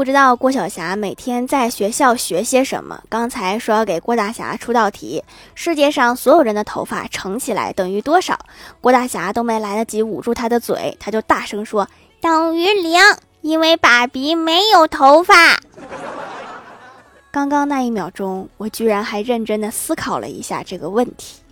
不知道郭晓霞每天在学校学些什么刚才说要给郭大侠出道题世界上所有人的头发乘起来等于多少郭大侠都没来得及捂住他的嘴他就大声说等于零因为爸比没有头发。刚刚那一秒钟我居然还认真的思考了一下这个问题。